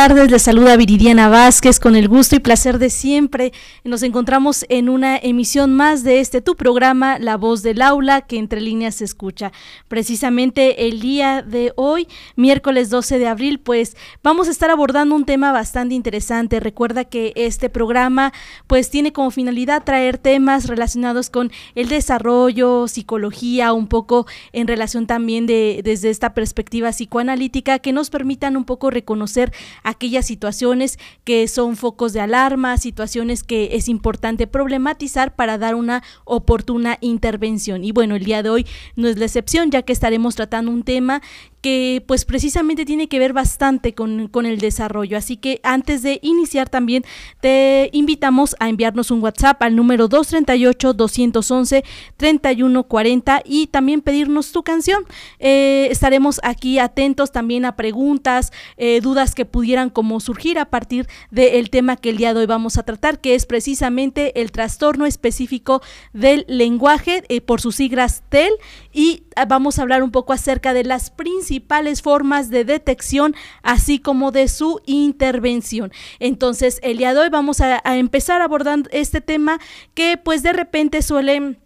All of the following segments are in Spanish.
tardes, les saluda Viridiana Vázquez con el gusto y placer de siempre. Nos encontramos en una emisión más de este tu programa, La Voz del Aula, que entre líneas se escucha. Precisamente el día de hoy, miércoles 12 de abril, pues vamos a estar abordando un tema bastante interesante. Recuerda que este programa pues tiene como finalidad traer temas relacionados con el desarrollo, psicología, un poco en relación también de desde esta perspectiva psicoanalítica que nos permitan un poco reconocer aquellas situaciones que son focos de alarma, situaciones que es importante problematizar para dar una oportuna intervención. Y bueno, el día de hoy no es la excepción, ya que estaremos tratando un tema que pues precisamente tiene que ver bastante con, con, el desarrollo. Así que antes de iniciar también te invitamos a enviarnos un WhatsApp al número 238-211-3140 y también pedirnos tu canción. Eh, estaremos aquí atentos también a preguntas, eh, dudas que pudieran como surgir a partir del tema que el día de hoy vamos a tratar, que es precisamente el trastorno específico del lenguaje eh, por sus siglas TEL y ah, vamos a hablar un poco acerca de las principales formas de detección, así como de su intervención. Entonces, el día de hoy vamos a, empezar abordando este tema que pues de repente suele...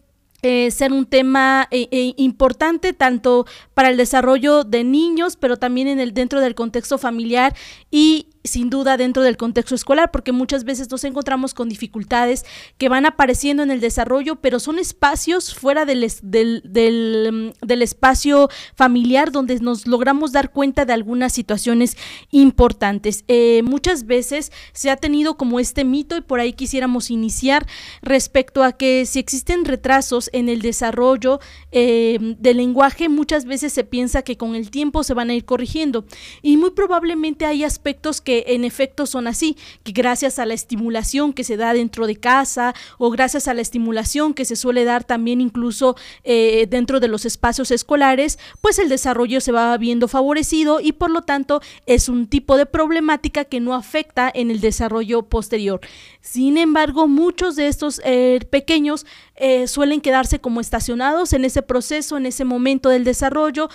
Eh, ser un tema eh, eh, importante tanto para el desarrollo de niños, pero también en el dentro del contexto familiar y sin duda dentro del contexto escolar, porque muchas veces nos encontramos con dificultades que van apareciendo en el desarrollo, pero son espacios fuera del, del, mm, del, espacio familiar donde nos logramos dar cuenta de algunas situaciones importantes. Eh, muchas veces se ha tenido como este mito y por ahí quisiéramos iniciar respecto a que si existen retrasos en el desarrollo eh, del lenguaje, muchas veces se piensa que con el tiempo se van a ir corrigiendo y muy probablemente hay aspectos que en efecto son así, que gracias a la estimulación que se da dentro de casa o gracias a la estimulación que se suele dar también incluso eh, dentro de los espacios escolares, pues el desarrollo se va viendo favorecido y por lo tanto es un tipo de problemática que no afecta en el desarrollo posterior. Sin embargo, muchos de estos eh, pequeños eh, suelen quedarse como estacionados en ese proceso, en ese momento del desarrollo,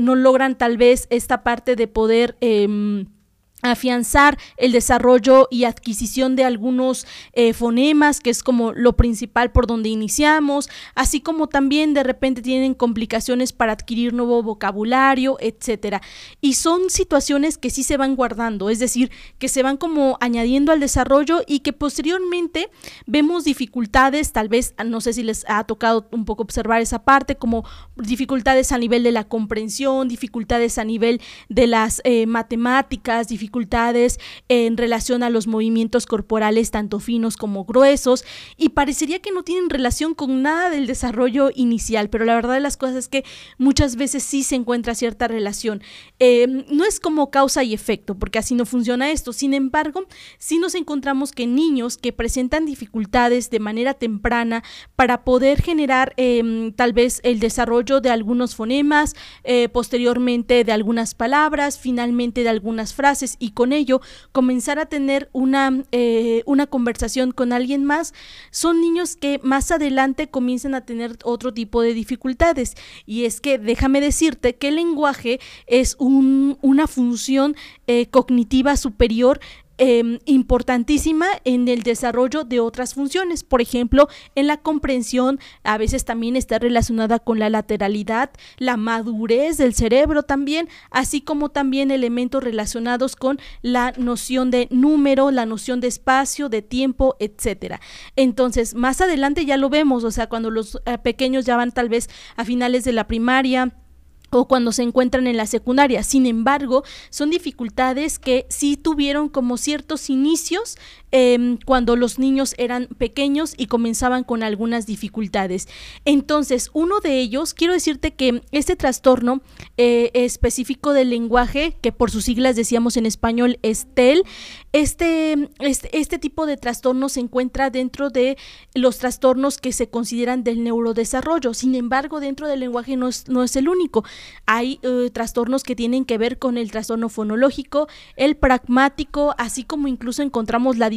no logran tal vez esta parte de poder em, afianzar el desarrollo y adquisición de algunos eh, fonemas, que es como lo principal por donde iniciamos, así como también de repente tienen complicaciones para adquirir nuevo vocabulario, etcétera. Y son situaciones que sí se van guardando, es decir, que se van como añadiendo al desarrollo y que posteriormente vemos dificultades, tal vez, no sé si les ha tocado un poco observar esa parte, como dificultades a nivel de la comprensión, dificultades a nivel de las eh, matemáticas, dificultades dificultades en relación a los movimientos corporales tanto finos como gruesos y parecería que no tienen relación con nada del desarrollo inicial, pero la verdad de las cosas es que muchas veces sí se encuentra cierta relación. Eh, no es como causa y efecto, porque así no funciona esto. Sin embargo, sí nos encontramos que niños que presentan dificultades de manera temprana para poder generar em, tal vez el desarrollo de algunos fonemas, eh, posteriormente de algunas palabras, finalmente de algunas frases y con ello comenzar a tener una, eh, una conversación con alguien más, son niños que más adelante comienzan a tener otro tipo de dificultades. Y es que déjame decirte que el lenguaje es un, una función eh, cognitiva superior Em, importantísima en el desarrollo de otras funciones. Por ejemplo, en la comprensión a veces también está relacionada con la lateralidad, la madurez del cerebro también, así como también elementos relacionados con la noción de número, la noción de espacio, de tiempo, etcétera. Entonces, más adelante ya lo vemos, o sea, cuando los eh, pequeños ya van tal vez a finales de la primaria, o cuando se encuentran en la secundaria. Sin embargo, son dificultades que sí tuvieron como ciertos inicios Em, cuando los niños eran pequeños y comenzaban con algunas dificultades. Entonces, uno de ellos, quiero decirte que este trastorno eh, específico del lenguaje, que por sus siglas decíamos en español es este, este, este, tipo de trastorno se encuentra dentro de los trastornos que se consideran del neurodesarrollo. Sin embargo, dentro del lenguaje no es, no es el único. Hay eh, trastornos que tienen que ver con el trastorno fonológico, el pragmático, así como incluso encontramos la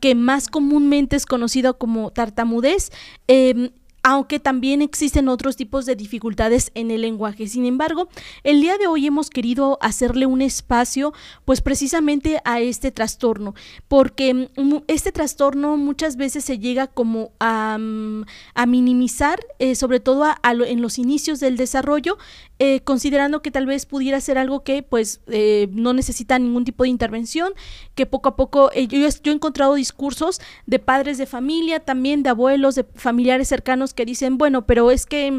que más comúnmente es conocido como tartamudez. Em, aunque también existen otros tipos de dificultades en el lenguaje. Sin embargo, el día de hoy hemos querido hacerle un espacio pues precisamente a este trastorno, porque mm, este trastorno muchas veces se llega como a, mm, minimizar, eh, sobre todo en los inicios del desarrollo, eh, considerando que tal vez pudiera ser algo que pues eh, no necesita ningún tipo de intervención, que poco a poco yo, yo he encontrado discursos de padres de familia, también de abuelos, de familiares cercanos que dicen, bueno, pero es que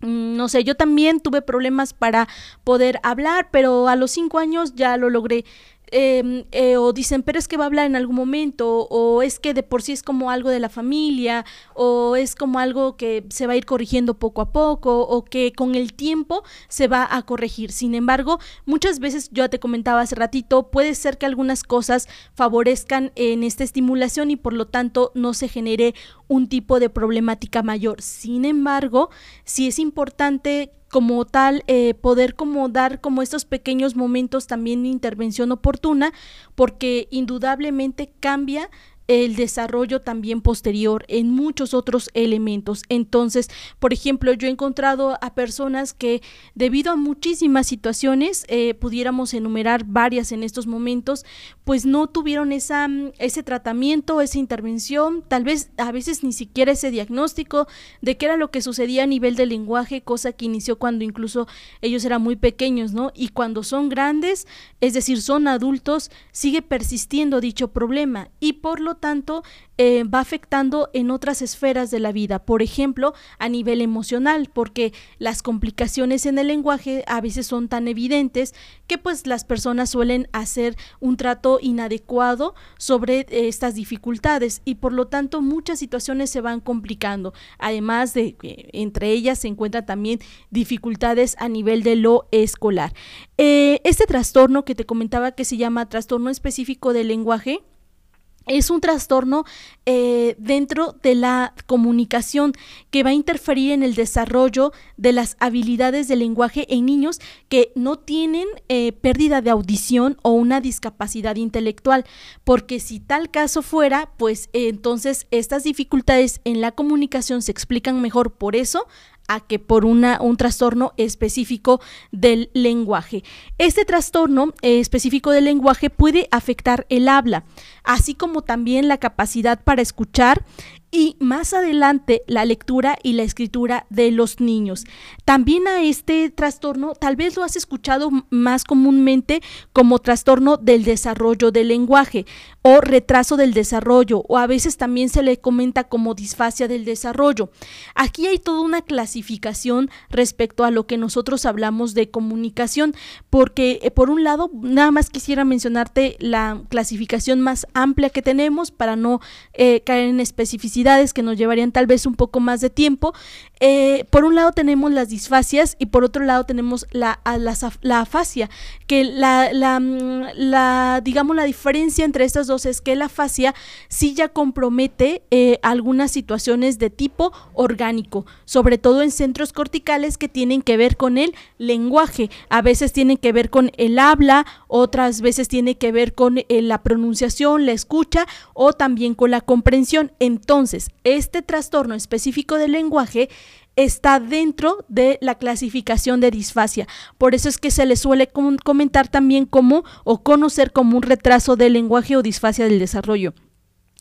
mm, no sé, yo también tuve problemas para poder hablar, pero a los cinco años ya lo logré. Em, eh, o dicen, pero es que va a hablar en algún momento, o es que de por sí es como algo de la familia, o es como algo que se va a ir corrigiendo poco a poco, o que con el tiempo se va a corregir. Sin embargo, muchas veces, yo te comentaba hace ratito, puede ser que algunas cosas favorezcan en esta estimulación y por lo tanto no se genere un tipo de problemática mayor. Sin embargo, sí es importante como tal eh, poder como dar como estos pequeños momentos también intervención oportuna porque indudablemente cambia el desarrollo también posterior en muchos otros elementos. Entonces, por ejemplo, yo he encontrado a personas que debido a muchísimas situaciones, eh, pudiéramos enumerar varias en estos momentos, pues no tuvieron esa, mm, ese tratamiento, esa intervención, tal vez a veces ni siquiera ese diagnóstico de qué era lo que sucedía a nivel del lenguaje, cosa que inició cuando incluso ellos eran muy pequeños, ¿no? Y cuando son grandes, es decir, son adultos, sigue persistiendo dicho problema y por lo tanto eh, va afectando en otras esferas de la vida, por ejemplo, a nivel emocional, porque las complicaciones en el lenguaje a veces son tan evidentes que pues las personas suelen hacer un trato inadecuado sobre eh, estas dificultades y por lo tanto muchas situaciones se van complicando, además de que entre ellas se encuentran también dificultades a nivel de lo escolar. Eh, este trastorno que te comentaba que se llama trastorno específico del lenguaje, es un trastorno eh, dentro de la comunicación que va a interferir en el desarrollo de las habilidades del lenguaje en niños que no tienen eh, pérdida de audición o una discapacidad intelectual, porque si tal caso fuera, pues entonces estas dificultades en la comunicación se explican mejor por eso a que por una, un trastorno específico del lenguaje. Este trastorno eh, específico del lenguaje puede afectar el habla, así como también la capacidad para escuchar y más adelante la lectura y la escritura de los niños. También a este trastorno tal vez lo has escuchado más comúnmente como trastorno del desarrollo del lenguaje o retraso del desarrollo o a veces también se le comenta como disfasia del desarrollo. Aquí hay toda una clasificación respecto a lo que nosotros hablamos de comunicación porque eh, por un lado nada más quisiera mencionarte la clasificación más amplia que tenemos para no eh, caer en especificidad que nos llevarían tal vez un poco más de tiempo. Eh, por un lado tenemos las disfasias y por otro lado tenemos la, la, afasia, que la, la, mm, la, digamos, la diferencia entre estas dos es que la afasia sí ya compromete eh, algunas situaciones de tipo orgánico, sobre todo en centros corticales que tienen que ver con el lenguaje, a veces tienen que ver con el habla, otras veces tiene que ver con eh, la pronunciación, la escucha o también con la comprensión. Entonces, este trastorno específico del lenguaje está dentro de la clasificación de disfasia. Por eso es que se le suele comentar también como o conocer como un retraso del lenguaje o disfasia del desarrollo.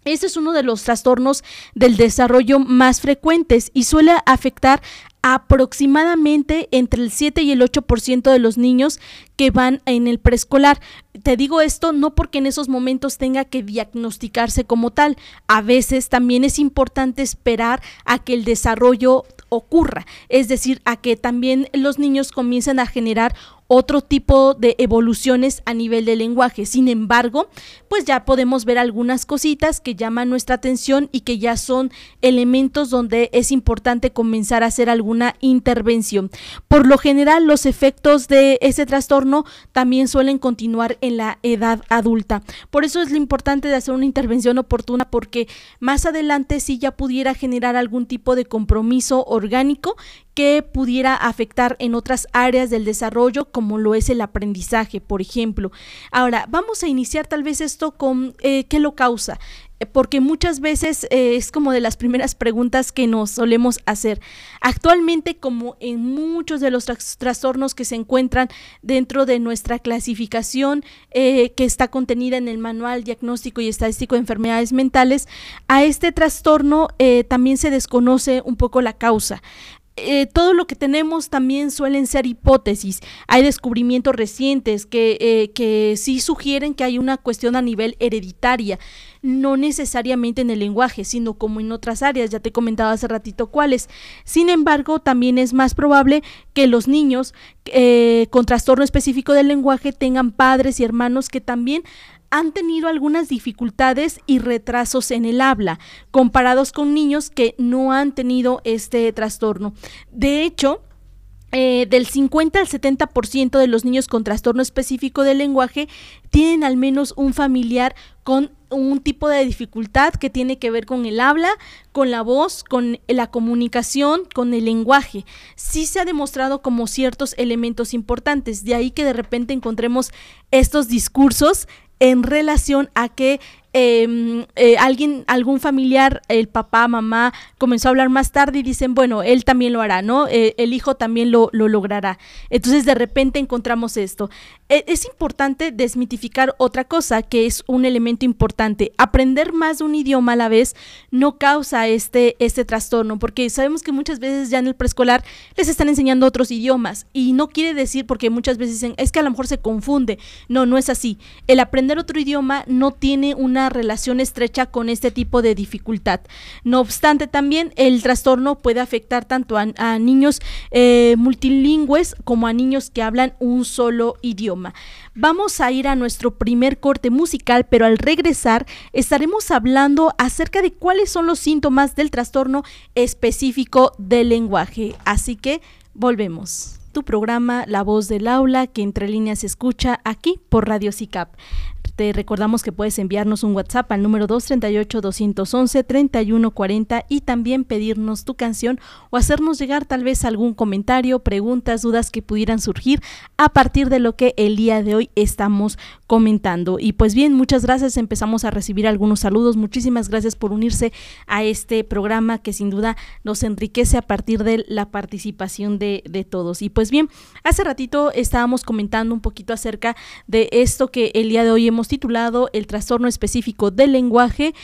Este es uno de los trastornos del desarrollo más frecuentes y suele afectar aproximadamente entre el 7 y el 8% de los niños que van en el preescolar. Te digo esto no porque en esos momentos tenga que diagnosticarse como tal. A veces también es importante esperar a que el desarrollo ocurra, es decir, a que también los niños comiencen a generar otro tipo de evoluciones a nivel de lenguaje. Sin embargo, pues ya podemos ver algunas cositas que llaman nuestra atención y que ya son elementos donde es importante comenzar a hacer alguna intervención. Por lo general, los efectos de ese trastorno también suelen continuar en la edad adulta. Por eso es lo importante de hacer una intervención oportuna porque más adelante si ya pudiera generar algún tipo de compromiso orgánico que pudiera afectar en otras áreas del desarrollo, como lo es el aprendizaje, por ejemplo. Ahora, vamos a iniciar tal vez esto con eh, qué lo causa porque muchas veces eh, es como de las primeras preguntas que nos solemos hacer. Actualmente, como en muchos de los trastornos que se encuentran dentro de nuestra clasificación eh, que está contenida en el Manual Diagnóstico y Estadístico de Enfermedades Mentales, a este trastorno eh, también se desconoce un poco la causa. Eh, todo lo que tenemos también suelen ser hipótesis. Hay descubrimientos recientes que, eh, que sí sugieren que hay una cuestión a nivel hereditaria, no necesariamente en el lenguaje, sino como en otras áreas. Ya te comentaba hace ratito cuáles. Sin embargo, también es más probable que los niños eh, con trastorno específico del lenguaje tengan padres y hermanos que también han tenido algunas dificultades y retrasos en el habla, comparados con niños que no han tenido este trastorno. De hecho, eh, del 50 al 70% de los niños con trastorno específico del lenguaje tienen al menos un familiar con un tipo de dificultad que tiene que ver con el habla, con la voz, con la comunicación, con el lenguaje. Sí se ha demostrado como ciertos elementos importantes, de ahí que de repente encontremos estos discursos en relación a que Em, eh, alguien, algún familiar, el papá, mamá, comenzó a hablar más tarde y dicen, bueno, él también lo hará, ¿no? Eh, el hijo también lo, lo, logrará. Entonces de repente encontramos esto. E, es importante desmitificar otra cosa que es un elemento importante. Aprender más de un idioma a la vez no causa este, este trastorno, porque sabemos que muchas veces ya en el preescolar les están enseñando otros idiomas y no quiere decir, porque muchas veces dicen, es que a lo mejor se confunde. No, no es así. El aprender otro idioma no tiene una relación estrecha con este tipo de dificultad. No obstante, también el trastorno puede afectar tanto a, niños eh, multilingües como a niños que hablan un solo idioma. Vamos a ir a nuestro primer corte musical, pero al regresar estaremos hablando acerca de cuáles son los síntomas del trastorno específico del lenguaje. Así que volvemos tu programa La Voz del Aula, que entre líneas se escucha aquí por Radio CICAP. Te recordamos que puedes enviarnos un WhatsApp al número 238-211-3140 y también pedirnos tu canción o hacernos llegar tal vez algún comentario, preguntas, dudas que pudieran surgir a partir de lo que el día de hoy estamos comentando. Y pues bien, muchas gracias. Empezamos a recibir algunos saludos. Muchísimas gracias por unirse a este programa que sin duda nos enriquece a partir de la participación de, de todos. Y pues bien, hace ratito estábamos comentando un poquito acerca de esto que el día de hoy hemos titulado El trastorno específico del lenguaje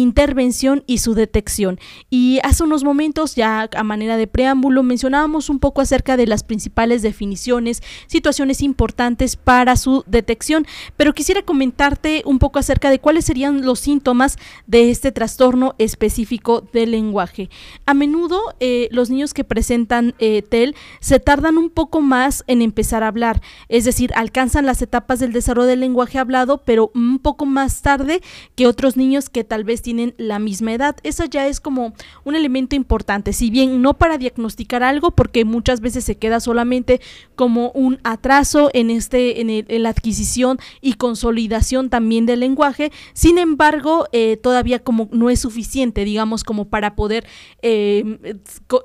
intervención y su detección. Y hace unos momentos, ya a manera de preámbulo, mencionábamos un poco acerca de las principales definiciones, situaciones importantes para su detección, pero quisiera comentarte un poco acerca de cuáles serían los síntomas de este trastorno específico del lenguaje. A menudo eh, los niños que presentan eh, TEL se tardan un poco más en empezar a hablar, es decir, alcanzan las etapas del desarrollo del lenguaje hablado, pero un poco más tarde que otros niños que tal vez tienen la misma edad. Eso ya es como un elemento importante, si bien no para diagnosticar algo, porque muchas veces se queda solamente como un atraso en, este, en, la adquisición y consolidación también del lenguaje, sin embargo, eh, todavía como no es suficiente, digamos, como para poder eh,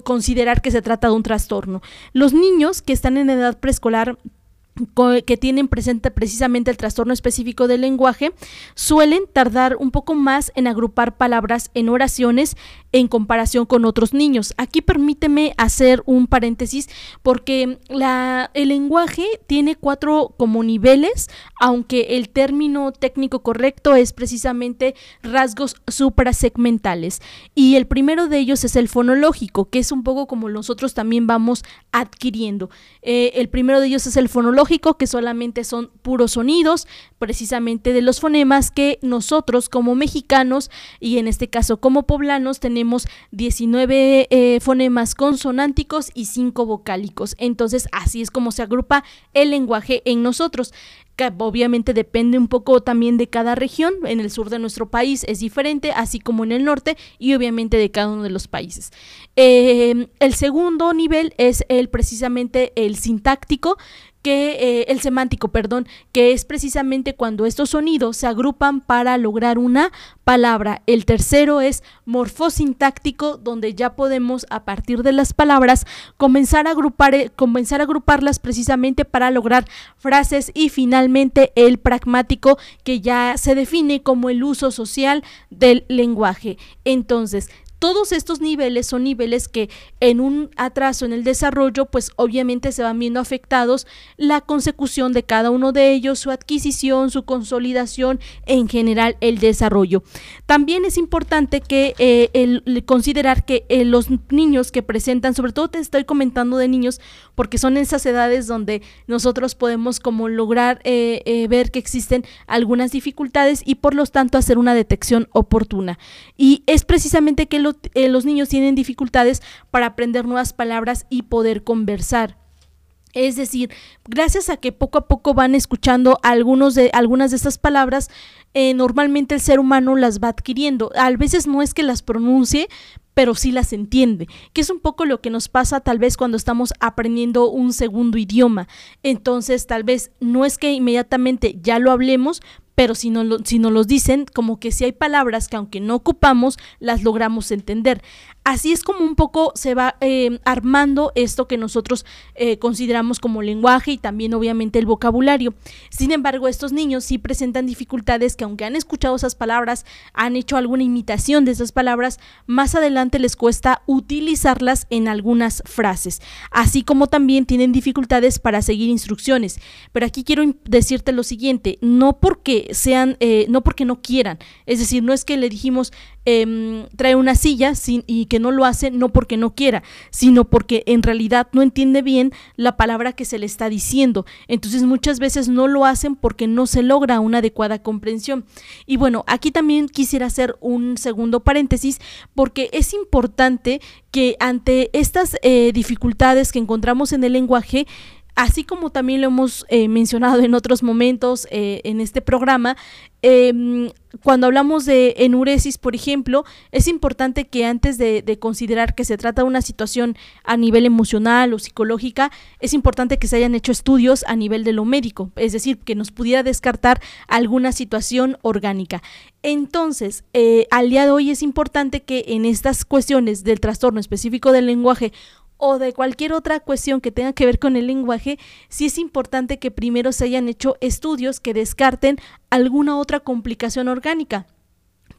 considerar que se trata de un trastorno. Los niños que están en edad preescolar que tienen presente precisamente el trastorno específico del lenguaje suelen tardar un poco más en agrupar palabras en oraciones en comparación con otros niños. Aquí permíteme hacer un paréntesis porque la, el lenguaje tiene cuatro como niveles, aunque el término técnico correcto es precisamente rasgos suprasegmentales. Y el primero de ellos es el fonológico, que es un poco como nosotros también vamos adquiriendo. Eh, el primero de ellos es el fonológico, que solamente son puros sonidos, precisamente de los fonemas que nosotros como mexicanos y en este caso como poblanos tenemos tenemos 19 eh, fonemas consonánticos y 5 vocálicos. Entonces, así es como se agrupa el lenguaje en nosotros obviamente depende un poco también de cada región. En el sur de nuestro país es diferente, así como en el norte y obviamente de cada uno de los países. Eh, el segundo nivel es el precisamente el sintáctico, que eh, el semántico, perdón, que es precisamente cuando estos sonidos se agrupan para lograr una palabra. El tercero es morfosintáctico, donde ya podemos a partir de las palabras comenzar a agrupar, eh, comenzar a agruparlas precisamente para lograr frases y finalmente el pragmático que ya se define como el uso social del lenguaje. Entonces, todos estos niveles son niveles que en un atraso en el desarrollo, pues obviamente se van viendo afectados la consecución de cada uno de ellos, su adquisición, su consolidación, en general el desarrollo. También es importante que eh, considerar que eh, los niños que presentan, sobre todo te estoy comentando de niños, porque son esas edades donde nosotros podemos como lograr eh, ver que existen algunas dificultades y por lo tanto hacer una detección oportuna. Y es precisamente que eh, los niños tienen dificultades para aprender nuevas palabras y poder conversar. Es decir, gracias a que poco a poco van escuchando algunos de, algunas de estas palabras, eh, normalmente el ser humano las va adquiriendo. A veces no es que las pronuncie, pero sí las entiende, que es un poco lo que nos pasa tal vez cuando estamos aprendiendo un segundo idioma. Entonces, tal vez no es que inmediatamente ya lo hablemos, pero si, no si nos los dicen, como que si hay palabras que aunque no ocupamos, las logramos entender. Así es como un poco se va eh, armando esto que nosotros eh, consideramos como lenguaje y también obviamente el vocabulario. Sin embargo, estos niños sí presentan dificultades que aunque han escuchado esas palabras, han hecho alguna imitación de esas palabras, más adelante les cuesta utilizarlas en algunas frases, así como también tienen dificultades para seguir instrucciones. Pero aquí quiero decirte lo siguiente, no porque sean, eh, no porque no quieran, es decir, no es que le dijimos em, trae una silla y que no lo hace no porque no quiera, sino porque en realidad no entiende bien la palabra que se le está diciendo. Entonces muchas veces no lo hacen porque no se logra una adecuada comprensión. Y bueno, aquí también quisiera hacer un segundo paréntesis porque es importante que ante estas eh, dificultades que encontramos en el lenguaje, así como también lo hemos eh, mencionado en otros momentos eh, en este programa, em, cuando hablamos de enuresis, por ejemplo, es importante que antes de, considerar que se trata de una situación a nivel emocional o psicológica, es importante que se hayan hecho estudios a nivel de lo médico, es decir, que nos pudiera descartar alguna situación orgánica. Entonces, eh, al día de hoy es importante que en estas cuestiones del trastorno específico del lenguaje o de cualquier otra cuestión que tenga que ver con el lenguaje, sí es importante que primero se hayan hecho estudios que descarten alguna otra complicación orgánica.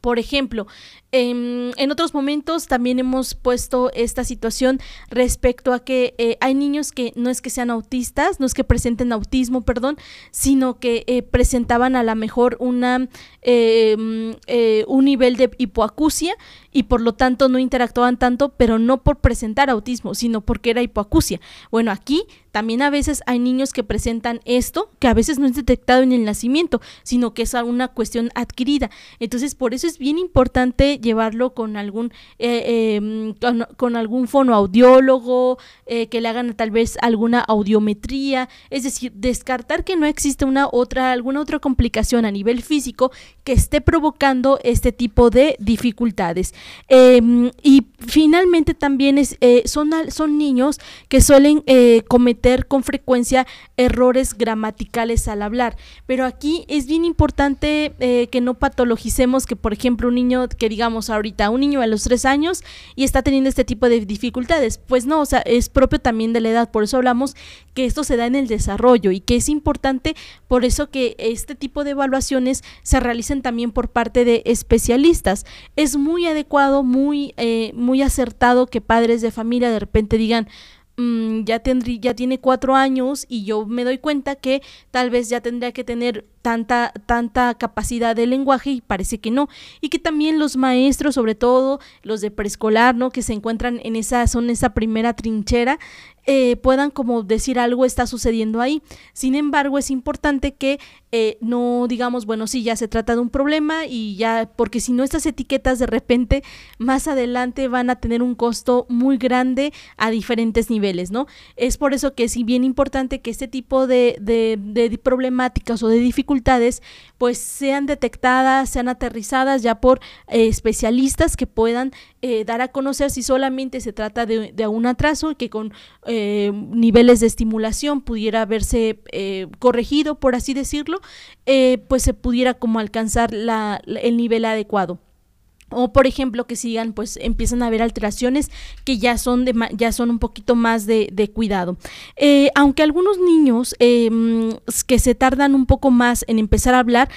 Por ejemplo, em, en otros momentos también hemos puesto esta situación respecto a que eh, hay niños que no es que sean autistas, no es que presenten autismo, perdón, sino que eh, presentaban a lo mejor una, em, eh, un nivel de hipoacusia y por lo tanto no interactuaban tanto, pero no por presentar autismo, sino porque era hipoacusia. Bueno, aquí también a veces hay niños que presentan esto, que a veces no es detectado en el nacimiento, sino que es una cuestión adquirida. Entonces, por eso es bien importante llevarlo con algún, eh, em, con, algún fonoaudiólogo, eh, que le hagan tal vez alguna audiometría, es decir, descartar que no existe una otra, alguna otra complicación a nivel físico que esté provocando este tipo de dificultades. Em, y finalmente también es, eh, son, son niños que suelen eh, cometer con frecuencia errores gramaticales al hablar. Pero aquí es bien importante eh, que no patologicemos que, por ejemplo, un niño que digamos ahorita, un niño a los tres años y está teniendo este tipo de dificultades. Pues no, o sea, es propio también de la edad. Por eso hablamos que esto se da en el desarrollo y que es importante, por eso que este tipo de evaluaciones se realicen también por parte de especialistas. Es muy adecuado, muy, eh, muy acertado que padres de familia de repente digan, mm, ya, tendrí, ya tiene cuatro años y yo me doy cuenta que tal vez ya tendría que tener tanta, tanta capacidad de lenguaje y parece que no. Y que también los maestros, sobre todo los de preescolar, ¿no? Que se encuentran en esa, son esa primera trinchera, eh, puedan como decir algo está sucediendo ahí. Sin embargo, es importante que eh, no digamos, bueno, sí, ya se trata de un problema y ya, porque si no estas etiquetas de repente más adelante van a tener un costo muy grande a diferentes niveles, ¿no? Es por eso que es bien importante que este tipo de, de, problemáticas o de dificultades pues sean detectadas, sean aterrizadas ya por eh, especialistas que puedan dar a conocer si solamente se trata de, de un atraso y que con eh, niveles de estimulación pudiera verse eh, corregido, por así decirlo, pues se pudiera como alcanzar la, el nivel adecuado. O por ejemplo que sigan pues empiezan a haber alteraciones que ya son de ya son un poquito más de, de cuidado. Aunque algunos niños em, que se tardan un poco más en empezar a hablar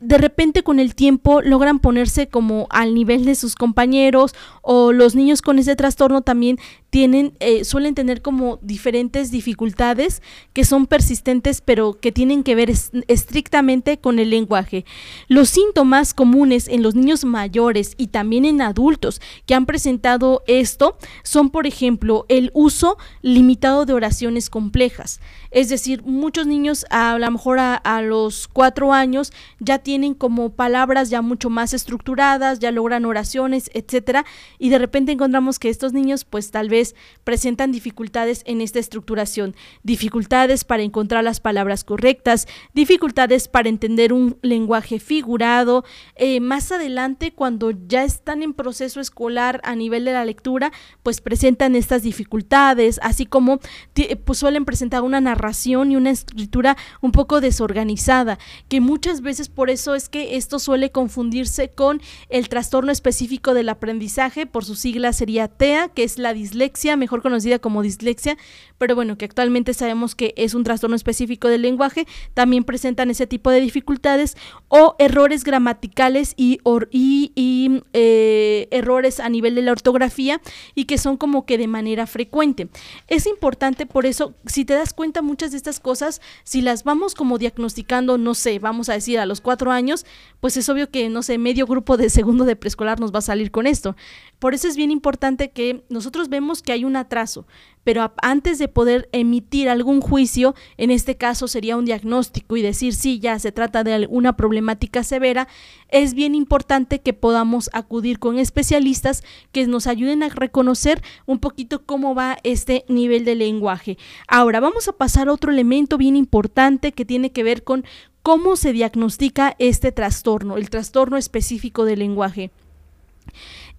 de repente con el tiempo logran ponerse como al nivel de sus compañeros o los niños con ese trastorno también tienen, eh, suelen tener como diferentes dificultades que son persistentes pero que tienen que ver estrictamente con el lenguaje. Los síntomas comunes en los niños mayores y también en adultos que han presentado esto son, por ejemplo, el uso limitado de oraciones complejas. Es decir, muchos niños a lo mejor a, los cuatro años ya tienen como palabras ya mucho más estructuradas, ya logran oraciones, etcétera, y de repente encontramos que estos niños pues tal vez presentan dificultades en esta estructuración, dificultades para encontrar las palabras correctas, dificultades para entender un lenguaje figurado. Eh, más adelante, cuando ya están en proceso escolar a nivel de la lectura, pues presentan estas dificultades, así como pues suelen presentar una y una escritura un poco desorganizada, que muchas veces por eso es que esto suele confundirse con el trastorno específico del aprendizaje, por su sigla sería TEA, que es la dislexia mejor conocida como dislexia, pero bueno, que actualmente sabemos que es un trastorno específico del lenguaje, también presentan ese tipo de dificultades o errores gramaticales y, y, eh, errores a nivel de la ortografía y que son como que de manera frecuente. Es importante por eso, si te das cuenta muchas de estas cosas, si las vamos como diagnosticando, no sé, vamos a decir a los cuatro años, pues es obvio que, no sé, medio grupo de segundo de preescolar nos va a salir con esto. Por eso es bien importante que nosotros vemos que hay un atraso, pero antes de poder emitir algún juicio, en este caso sería un diagnóstico y decir si ya se trata de alguna problemática severa, es bien importante que podamos acudir con especialistas que nos ayuden a reconocer un poquito cómo va este nivel de lenguaje. Ahora vamos a pasar a otro elemento bien importante que tiene que ver con cómo se diagnostica este trastorno, el trastorno específico del lenguaje.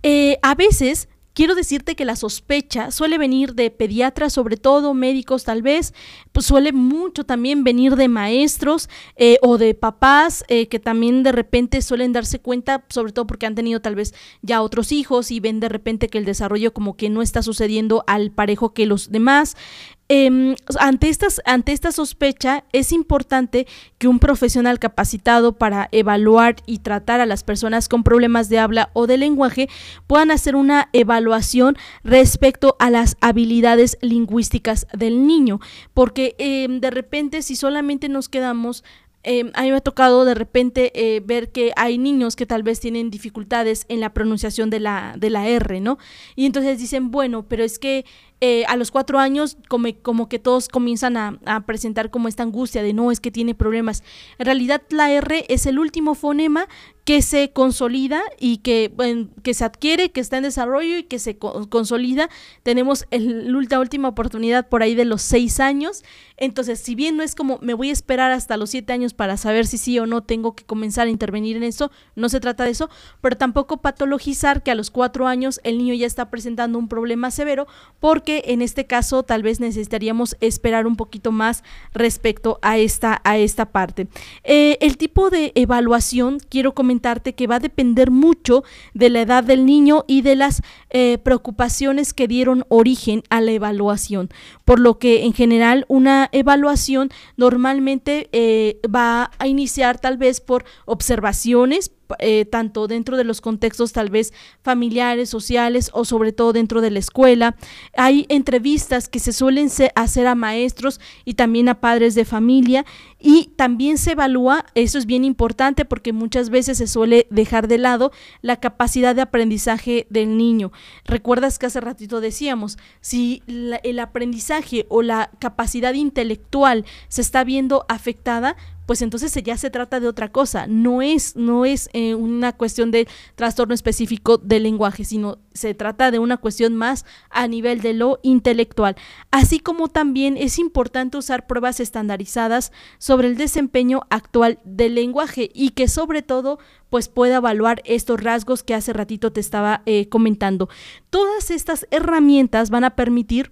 Eh, a veces quiero decirte que la sospecha suele venir de pediatras, sobre todo médicos tal vez, pues suele mucho también venir de maestros eh, o de papás eh, que también de repente suelen darse cuenta, sobre todo porque han tenido tal vez ya otros hijos y ven de repente que el desarrollo como que no está sucediendo al parejo que los demás. Em, ante, estas, ante esta sospecha es importante que un profesional capacitado para evaluar y tratar a las personas con problemas de habla o de lenguaje puedan hacer una evaluación respecto a las habilidades lingüísticas del niño, porque em, de repente si solamente nos quedamos em, a mí me ha tocado de repente eh, ver que hay niños que tal vez tienen dificultades en la pronunciación de la, de la R, ¿no? Y entonces dicen, bueno, pero es que eh, a los cuatro años como, como que todos comienzan a, presentar como esta angustia de no, es que tiene problemas. En realidad la R es el último fonema que se consolida y que, que se adquiere, que está en desarrollo y que se consolida. Tenemos el, la última oportunidad por ahí de los seis años. Entonces, si bien no es como me voy a esperar hasta los siete años para saber si sí o no tengo que comenzar a intervenir en eso, no se trata de eso, pero tampoco patologizar que a los cuatro años el niño ya está presentando un problema severo, porque en este caso tal vez necesitaríamos esperar un poquito más respecto a esta, a esta parte. Eh, el tipo de evaluación, quiero comentar que va a depender mucho de la edad del niño y de las eh, preocupaciones que dieron origen a la evaluación. Por lo que en general una evaluación normalmente eh, va a iniciar tal vez por observaciones, eh, tanto dentro de los contextos tal vez familiares, sociales o sobre todo dentro de la escuela. Hay entrevistas que se suelen hacer a maestros y también a padres de familia y también se evalúa, eso es bien importante porque muchas veces se suele dejar de lado la capacidad de aprendizaje del niño. Recuerdas que hace ratito decíamos, si el aprendizaje o la capacidad intelectual se está viendo afectada, pues entonces ya se trata de otra cosa. No es, no es eh, una cuestión de trastorno específico del lenguaje, sino se trata de una cuestión más a nivel de lo intelectual. Así como también es importante usar pruebas estandarizadas sobre el desempeño actual del lenguaje y que sobre todo pues pueda evaluar estos rasgos que hace ratito te estaba eh, comentando. Todas estas herramientas van a permitir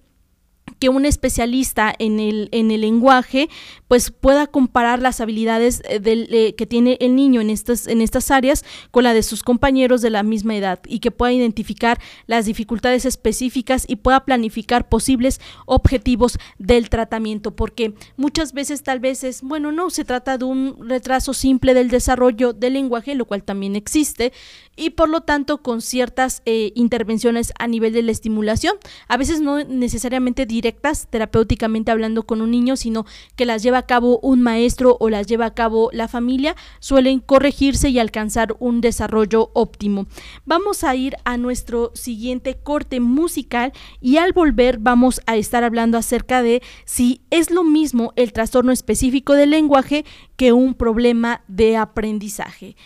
que un especialista en el, en el lenguaje pues pueda comparar las habilidades eh, eh, que tiene el niño en estas, en estas áreas con la de sus compañeros de la misma edad y que pueda identificar las dificultades específicas y pueda planificar posibles objetivos del tratamiento. Porque muchas veces tal vez es bueno no se trata de un retraso simple del desarrollo del lenguaje lo cual también existe y por lo tanto con ciertas eh, intervenciones a nivel de la estimulación. A veces no necesariamente directas, terapéuticamente hablando con un niño, sino que las lleva a cabo un maestro o las lleva a cabo la familia, suelen corregirse y alcanzar un desarrollo óptimo. Vamos a ir a nuestro siguiente corte musical y al volver vamos a estar hablando acerca de si es lo mismo el trastorno específico del lenguaje que un problema de aprendizaje.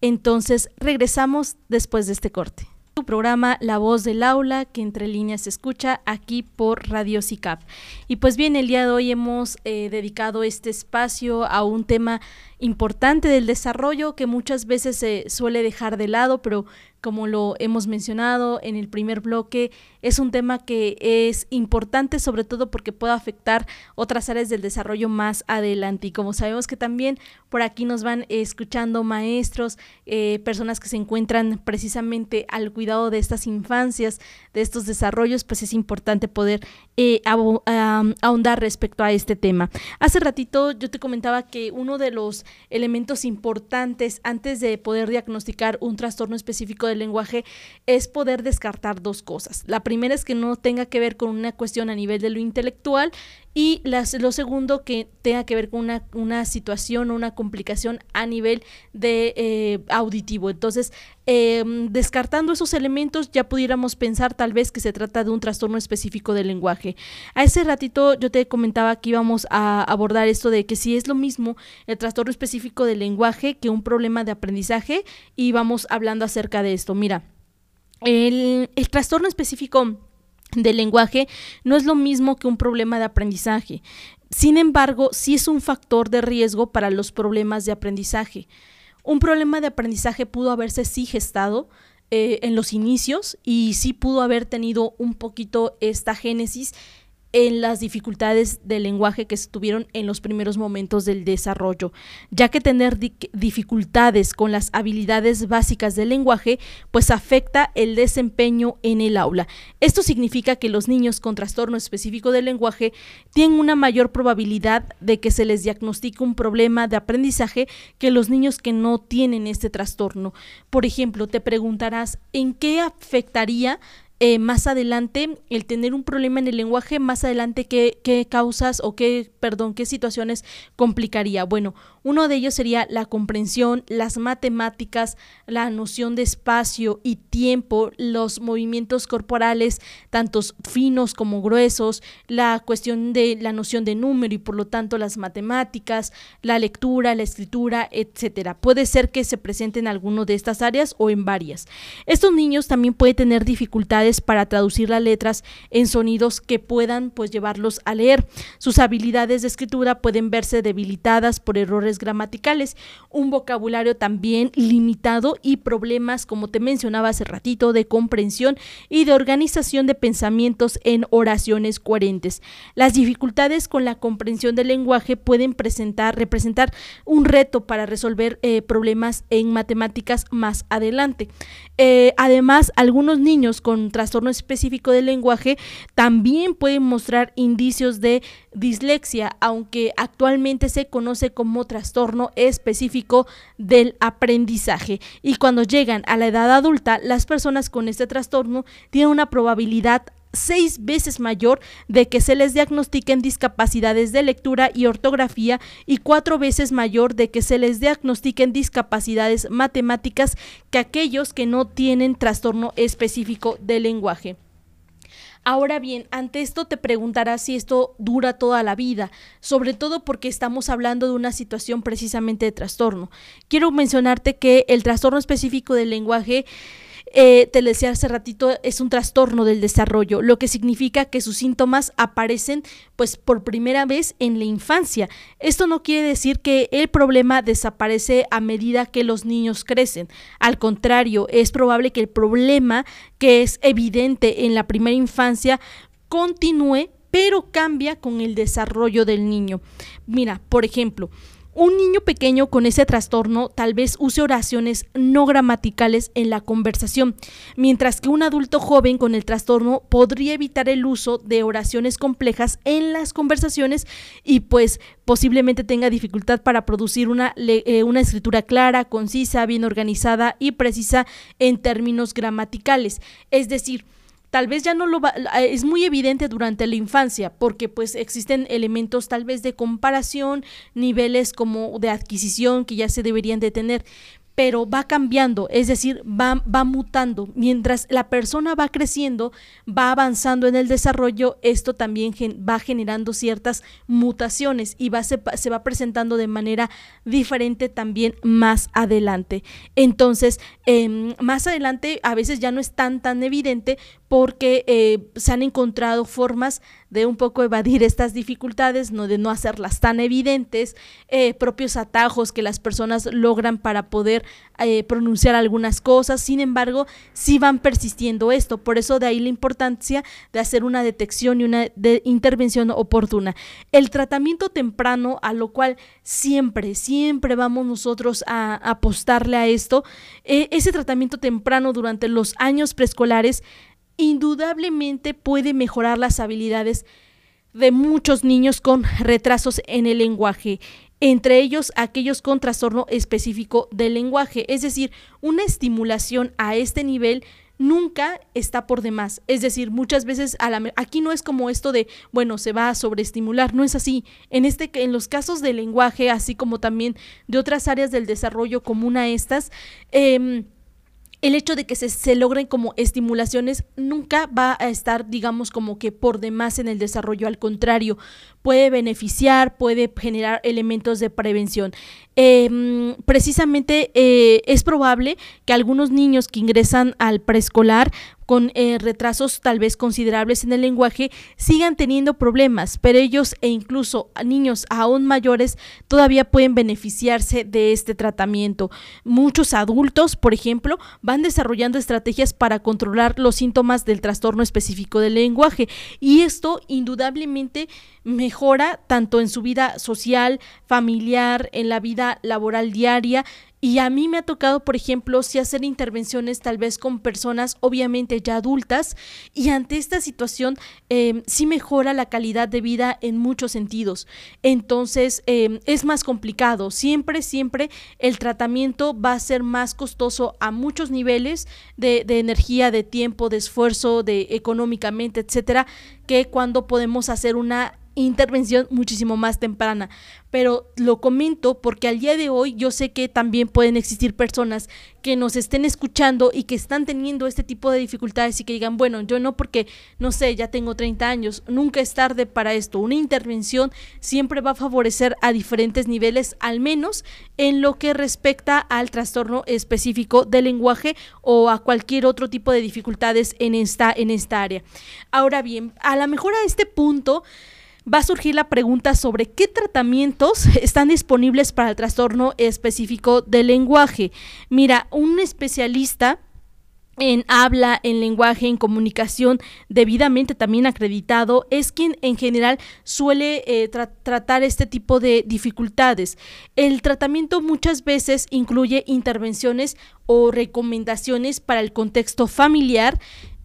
Entonces regresamos después de este corte programa La Voz del Aula, que entre líneas se escucha aquí por Radio SICAP. Y pues bien, el día de hoy hemos eh, dedicado este espacio a un tema importante del desarrollo que muchas veces se suele dejar de lado, pero como lo hemos mencionado en el primer bloque, es un tema que es importante sobre todo porque puede afectar otras áreas del desarrollo más adelante. Y como sabemos que también por aquí nos van escuchando maestros, eh, personas que se encuentran precisamente al cuidado de estas infancias, de estos desarrollos, pues es importante poder eh, ahondar respecto a este tema. Hace ratito yo te comentaba que uno de los elementos importantes antes de poder diagnosticar un trastorno específico del lenguaje es poder descartar dos cosas. La primera es que no tenga que ver con una cuestión a nivel de lo intelectual y lo segundo que tenga que ver con una, una situación o una complicación a nivel de eh, auditivo. Entonces, em, descartando esos elementos, ya pudiéramos pensar tal vez que se trata de un trastorno específico del lenguaje. A ese ratito yo te comentaba que íbamos a abordar esto de que si es lo mismo el trastorno específico del lenguaje que un problema de aprendizaje y vamos hablando acerca de esto. Mira, el, el trastorno específico del lenguaje no es lo mismo que un problema de aprendizaje. Sin embargo, sí es un factor de riesgo para los problemas de aprendizaje. Un problema de aprendizaje pudo haberse sí gestado eh, en los inicios y sí pudo haber tenido un poquito esta génesis en las dificultades del lenguaje que tuvieron en los primeros momentos del desarrollo, ya que tener dificultades con las habilidades básicas del lenguaje pues afecta el desempeño en el aula. Esto significa que los niños con trastorno específico del lenguaje tienen una mayor probabilidad de que se les diagnostique un problema de aprendizaje que los niños que no tienen este trastorno. Por ejemplo, te preguntarás, ¿en qué afectaría eh, más adelante el tener un problema en el lenguaje, más adelante qué, qué causas o qué, perdón, qué situaciones complicaría. Bueno, uno de ellos sería la comprensión, las matemáticas, la noción de espacio y tiempo, los movimientos corporales, tantos finos como gruesos, la cuestión de la noción de número y por lo tanto las matemáticas, la lectura, la escritura, etcétera. Puede ser que se presenten en alguno de estas áreas o en varias. Estos niños también pueden tener dificultades para traducir las letras en sonidos que puedan pues llevarlos a leer. Sus habilidades de escritura pueden verse debilitadas por errores gramaticales, un vocabulario también limitado y problemas, como te mencionaba hace ratito, de comprensión y de organización de pensamientos en oraciones coherentes. Las dificultades con la comprensión del lenguaje pueden presentar, representar un reto para resolver eh, problemas en matemáticas más adelante. Eh, además, algunos niños con trastorno específico del lenguaje también pueden mostrar indicios de dislexia, aunque actualmente se conoce como trastorno específico del aprendizaje. Y cuando llegan a la edad adulta, las personas con este trastorno tienen una probabilidad seis veces mayor de que se les diagnostiquen discapacidades de lectura y ortografía y cuatro veces mayor de que se les diagnostiquen discapacidades matemáticas que aquellos que no tienen trastorno específico del lenguaje. Ahora bien, ante esto te preguntarás si esto dura toda la vida, sobre todo porque estamos hablando de una situación precisamente de trastorno. Quiero mencionarte que el trastorno específico del lenguaje eh, te decía hace ratito, es un trastorno del desarrollo, lo que significa que sus síntomas aparecen pues por primera vez en la infancia. Esto no quiere decir que el problema desaparece a medida que los niños crecen. Al contrario, es probable que el problema que es evidente en la primera infancia continúe pero cambia con el desarrollo del niño. Mira, por ejemplo, un niño pequeño con ese trastorno tal vez use oraciones no gramaticales en la conversación, mientras que un adulto joven con el trastorno podría evitar el uso de oraciones complejas en las conversaciones y pues posiblemente tenga dificultad para producir una, eh, una escritura clara, concisa, bien organizada y precisa en términos gramaticales. Es decir, tal vez ya no lo va, es muy evidente durante la infancia, porque pues existen elementos tal vez de comparación, niveles como de adquisición que ya se deberían de tener, pero va cambiando, es decir, va, va mutando. Mientras la persona va creciendo, va avanzando en el desarrollo, esto también va generando ciertas mutaciones y va, se, se va presentando de manera diferente también más adelante. Entonces, em, más adelante a veces ya no es tan, tan evidente porque eh, se han encontrado formas de un poco evadir estas dificultades, no de no hacerlas tan evidentes, eh, propios atajos que las personas logran para poder eh, pronunciar algunas cosas, sin embargo, sí van persistiendo esto, por eso de ahí la importancia de hacer una detección y una intervención oportuna. El tratamiento temprano, a lo cual siempre, siempre vamos nosotros a, apostarle a esto, ese tratamiento temprano durante los años preescolares, indudablemente puede mejorar las habilidades de muchos niños con retrasos en el lenguaje, entre ellos aquellos con trastorno específico del lenguaje. Es decir, una estimulación a este nivel nunca está por demás. Es decir, muchas veces a la, aquí no es como esto de, bueno, se va a sobreestimular, no es así. En este en los casos del lenguaje, así como también de otras áreas del desarrollo común a estas, eh, el hecho de que se, logren como estimulaciones nunca va a estar, digamos, como que por demás en el desarrollo. Al contrario, puede beneficiar, puede generar elementos de prevención. Em, precisamente eh, es probable que algunos niños que ingresan al preescolar con eh, retrasos tal vez considerables en el lenguaje sigan teniendo problemas, pero ellos e incluso niños aún mayores todavía pueden beneficiarse de este tratamiento. Muchos adultos, por ejemplo, van desarrollando estrategias para controlar los síntomas del trastorno específico del lenguaje y esto indudablemente mejora tanto en su vida social, familiar, en la vida laboral diaria. Y a mí me ha tocado, por ejemplo, si hacer intervenciones tal vez con personas obviamente ya adultas y ante esta situación eh, sí mejora la calidad de vida en muchos sentidos. Entonces em, es más complicado. Siempre, siempre el tratamiento va a ser más costoso a muchos niveles de, de energía, de tiempo, de esfuerzo, de económicamente, etcétera, que cuando podemos hacer una intervención muchísimo más temprana. Pero lo comento porque al día de hoy yo sé que también pueden existir personas que nos estén escuchando y que están teniendo este tipo de dificultades y que digan, bueno, yo no porque, no sé, ya tengo 30 años, nunca es tarde para esto. Una intervención siempre va a favorecer a diferentes niveles, al menos en lo que respecta al trastorno específico del lenguaje o a cualquier otro tipo de dificultades en esta, en esta área. Ahora bien, a lo mejor a este punto va a surgir la pregunta sobre qué tratamientos están disponibles para el trastorno específico del lenguaje. Mira, un especialista en habla, en lenguaje, en comunicación, debidamente también acreditado, es quien en general suele eh, tratar este tipo de dificultades. El tratamiento muchas veces incluye intervenciones o recomendaciones para el contexto familiar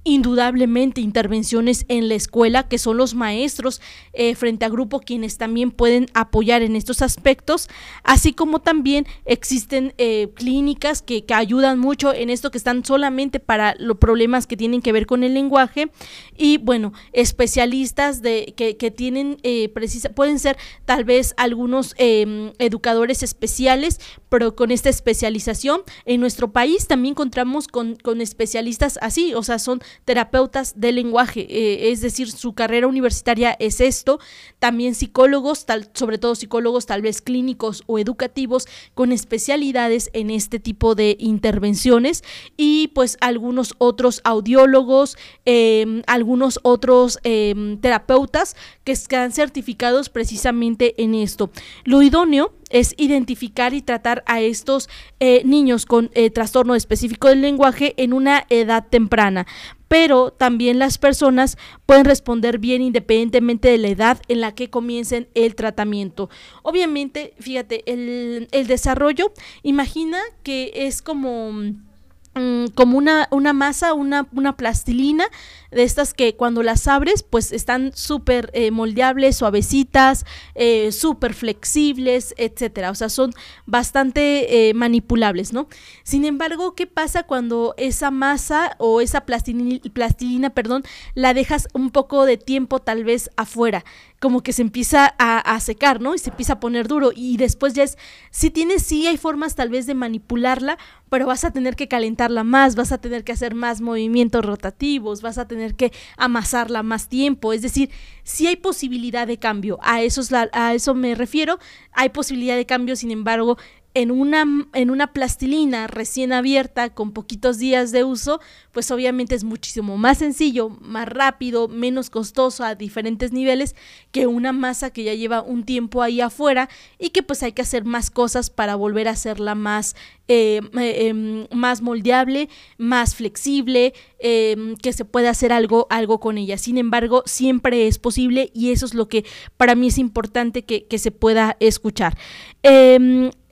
indudablemente intervenciones en la escuela, que son los maestros eh, frente a grupo quienes también pueden apoyar en estos aspectos, así como también existen eh, clínicas que, que, ayudan mucho en esto que están solamente para los problemas que tienen que ver con el lenguaje. Y bueno, especialistas de, que, que tienen eh, precisa, pueden ser tal vez algunos em, educadores especiales, pero con esta especialización. En nuestro país también contamos con, con especialistas así, o sea, son terapeutas del lenguaje, eh, es decir, su carrera universitaria es esto, también psicólogos, tal, sobre todo psicólogos tal vez clínicos o educativos con especialidades en este tipo de intervenciones y pues algunos otros audiólogos, em, algunos otros em, terapeutas que están certificados precisamente en esto. Lo idóneo es identificar y tratar a estos eh, niños con eh, trastorno específico del lenguaje en una edad temprana pero también las personas pueden responder bien independientemente de la edad en la que comiencen el tratamiento. Obviamente, fíjate, el, el desarrollo, imagina que es como Mm, como una, una masa, una, una, plastilina de estas que cuando las abres pues están súper eh, moldeables, suavecitas, eh, súper flexibles, etcétera. O sea, son bastante eh, manipulables, ¿no? Sin embargo, ¿qué pasa cuando esa masa o esa plastilina, plastilina, perdón, la dejas un poco de tiempo tal vez afuera? como que se empieza a, secar, ¿no? Y se empieza a poner duro. Y después ya es, si tienes, sí hay formas tal vez de manipularla, pero vas a tener que calentarla más, vas a tener que hacer más movimientos rotativos, vas a tener que amasarla más tiempo. Es decir, sí hay posibilidad de cambio. A eso, es a eso me refiero. Hay posibilidad de cambio, sin embargo, en una, en una plastilina recién abierta con poquitos días de uso, pues obviamente es muchísimo más sencillo, más rápido, menos costoso a diferentes niveles que una masa que ya lleva un tiempo ahí afuera y que pues hay que hacer más cosas para volver a hacerla más, eh, eh, em, más moldeable, más flexible, em, que se pueda hacer algo, algo con ella. Sin embargo, siempre es posible y eso es lo que para mí es importante que, que se pueda escuchar.